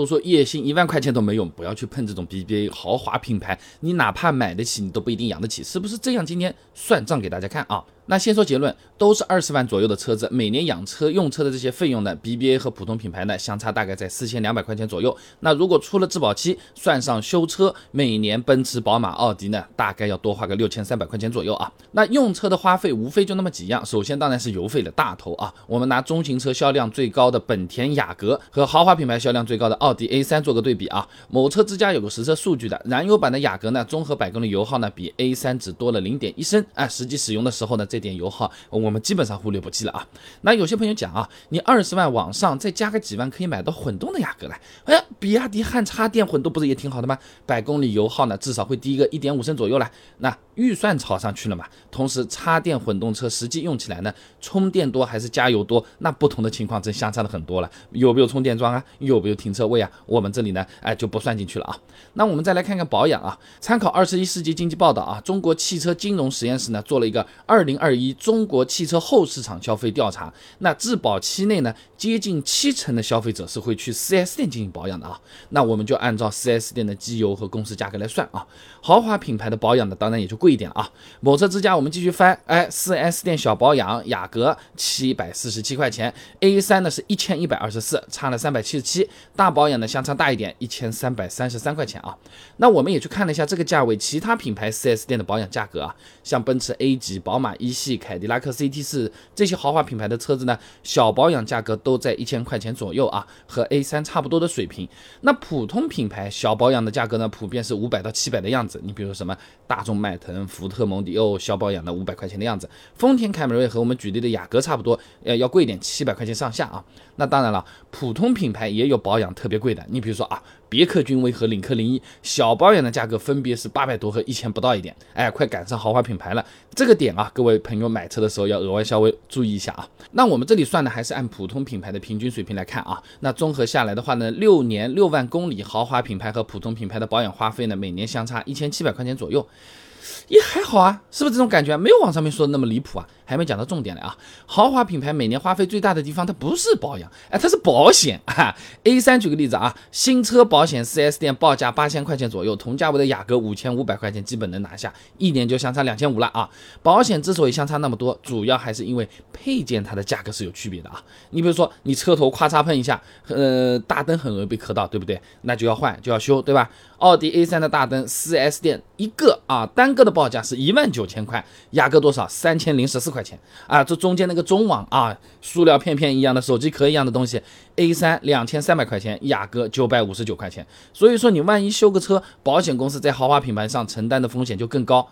都说月薪一万块钱都没用，不要去碰这种 BBA 豪华品牌，你哪怕买得起，你都不一定养得起，是不是这样？今天算账给大家看啊。那先说结论，都是二十万左右的车子，每年养车用车的这些费用呢，BBA 和普通品牌呢相差大概在四千两百块钱左右。那如果出了质保期，算上修车，每年奔驰、宝马、奥迪呢，大概要多花个六千三百块钱左右啊。那用车的花费无非就那么几样，首先当然是油费的大头啊。我们拿中型车销量最高的本田雅阁和豪华品牌销量最高的奥迪 A3 做个对比啊。某车之家有个实测数据的，燃油版的雅阁呢，综合百公里油耗呢比 A3 只多了零点一升，哎，实际使用的时候呢，这点油耗我们基本上忽略不计了啊。那有些朋友讲啊，你二十万往上再加个几万，可以买到混动的雅阁了。哎，比亚迪汉插电混动不是也挺好的吗？百公里油耗呢至少会低个一点五升左右了。那预算炒上去了嘛？同时插电混动车实际用起来呢，充电多还是加油多？那不同的情况真相差的很多了。有没有充电桩啊？有没有停车位啊？我们这里呢，哎就不算进去了啊。那我们再来看看保养啊，参考二十一世纪经济报道啊，中国汽车金融实验室呢做了一个二零二一。中国汽车后市场消费调查，那质保期内呢，接近七成的消费者是会去 4S 店进行保养的啊。那我们就按照 4S 店的机油和公司价格来算啊。豪华品牌的保养呢，当然也就贵一点啊。某车之家，我们继续翻，哎，4S 店小保养，雅阁七百四十七块钱，A3 呢是一千一百二十四，差了三百七十七。大保养呢相差大一点，一千三百三十三块钱啊。那我们也去看了一下这个价位其他品牌 4S 店的保养价格啊，像奔驰 A 级、宝马一系、凯。迪拉克 CT 四这些豪华品牌的车子呢，小保养价格都在一千块钱左右啊，和 A3 差不多的水平。那普通品牌小保养的价格呢，普遍是五百到七百的样子。你比如什么大众迈腾、福特蒙迪欧，小保养的五百块钱的样子。丰田凯美瑞和我们举例的雅阁差不多，呃，要贵一点，七百块钱上下啊。那当然了，普通品牌也有保养特别贵的。你比如说啊，别克君威和领克零一，小保养的价格分别是八百多和一千不到一点，哎，快赶上豪华品牌了。这个点啊，各位朋友买车的时候要额外稍微注意一下啊。那我们这里算的还是按普通品牌的平均水平来看啊。那综合下来的话呢，六年六万公里，豪华品牌和普通品牌的保养花费呢，每年相差一千七百块钱左右。也还好啊，是不是这种感觉？没有网上面说的那么离谱啊。还没讲到重点来啊！豪华品牌每年花费最大的地方，它不是保养，哎，它是保险啊。A3 举个例子啊，新车保险 4S 店报价八千块钱左右，同价位的雅阁五千五百块钱基本能拿下，一年就相差两千五了啊。保险之所以相差那么多，主要还是因为配件它的价格是有区别的啊。你比如说你车头咔嚓碰一下，呃，大灯很容易被磕到，对不对？那就要换就要修，对吧？奥迪 A3 的大灯 4S 店一个啊，单个的报价是一万九千块，雅阁多少？三千零十四块。块钱啊，这中间那个中网啊，塑料片片一样的手机壳一样的东西，A 三两千三百块钱，雅阁九百五十九块钱。所以说你万一修个车，保险公司在豪华品牌上承担的风险就更高。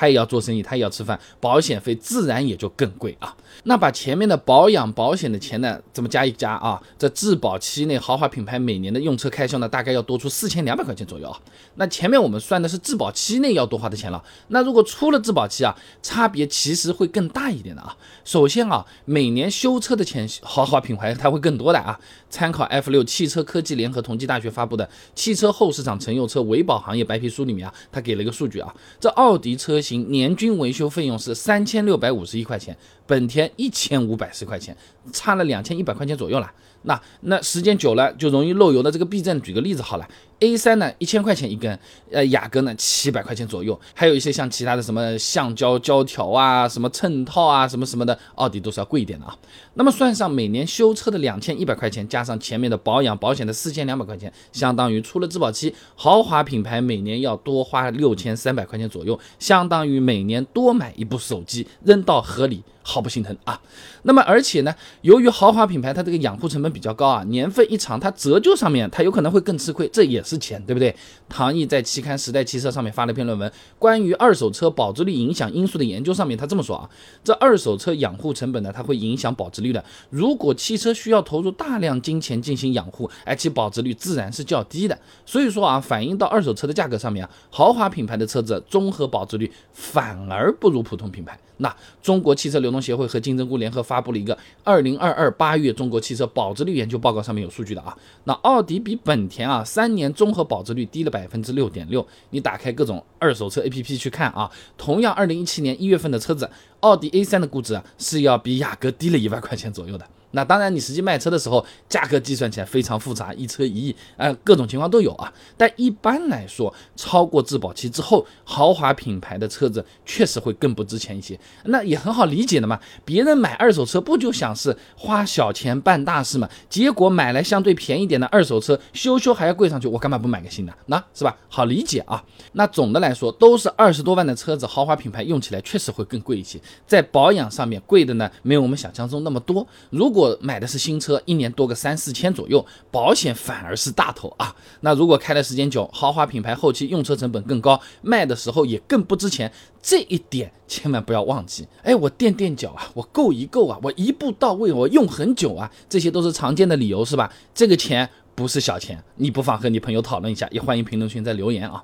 他也要做生意，他也要吃饭，保险费自然也就更贵啊。那把前面的保养保险的钱呢，这么加一加啊？这质保期内豪华品牌每年的用车开销呢，大概要多出四千两百块钱左右啊。那前面我们算的是质保期内要多花的钱了。那如果出了质保期啊，差别其实会更大一点的啊。首先啊，每年修车的钱，豪华品牌它会更多的啊。参考 F 六汽车科技联合同济大学发布的《汽车后市场乘用车维保行业白皮书》里面啊，他给了一个数据啊，这奥迪车型年均维修费用是三千六百五十一块钱，本田一千五百十块钱，差了两千一百块钱左右了。那那时间久了就容易漏油的这个避震，举个例子好了。A 三呢，一千块钱一根，呃，雅阁呢七百块钱左右，还有一些像其他的什么橡胶胶条啊，什么衬套啊，什么什么的，奥迪都是要贵一点的啊。那么算上每年修车的两千一百块钱，加上前面的保养保险的四千两百块钱，相当于出了质保期，豪华品牌每年要多花六千三百块钱左右，相当于每年多买一部手机，扔到河里毫不心疼啊。那么而且呢，由于豪华品牌它这个养护成本比较高啊，年份一长，它折旧上面它有可能会更吃亏，这也是。钱，对不对？唐毅在期刊《时代汽车》上面发了一篇论文，关于二手车保值率影响因素的研究。上面他这么说啊，这二手车养护成本呢，它会影响保值率的。如果汽车需要投入大量金钱进行养护，而其保值率自然是较低的。所以说啊，反映到二手车的价格上面啊，豪华品牌的车子综合保值率反而不如普通品牌。那中国汽车流动协会和金针菇联合发布了一个二零二二八月中国汽车保值率研究报告，上面有数据的啊。那奥迪比本田啊三年综合保值率低了百分之六点六。你打开各种二手车 APP 去看啊，同样二零一七年一月份的车子，奥迪 A 三的估值啊是要比雅阁低了一万块钱左右的。那当然，你实际卖车的时候，价格计算起来非常复杂，一车一亿，呃，各种情况都有啊。但一般来说，超过质保期之后，豪华品牌的车子确实会更不值钱一些。那也很好理解的嘛，别人买二手车不就想是花小钱办大事嘛？结果买来相对便宜点的二手车，修修还要贵上去，我干嘛不买个新的？那是吧？好理解啊。那总的来说，都是二十多万的车子，豪华品牌用起来确实会更贵一些，在保养上面贵的呢，没有我们想象中那么多。如果果买的是新车，一年多个三四千左右，保险反而是大头啊。那如果开的时间久，豪华品牌后期用车成本更高，卖的时候也更不值钱。这一点千万不要忘记。哎，我垫垫脚啊，我够一够啊，我一步到位，我用很久啊，这些都是常见的理由，是吧？这个钱不是小钱，你不妨和你朋友讨论一下，也欢迎评论区在留言啊。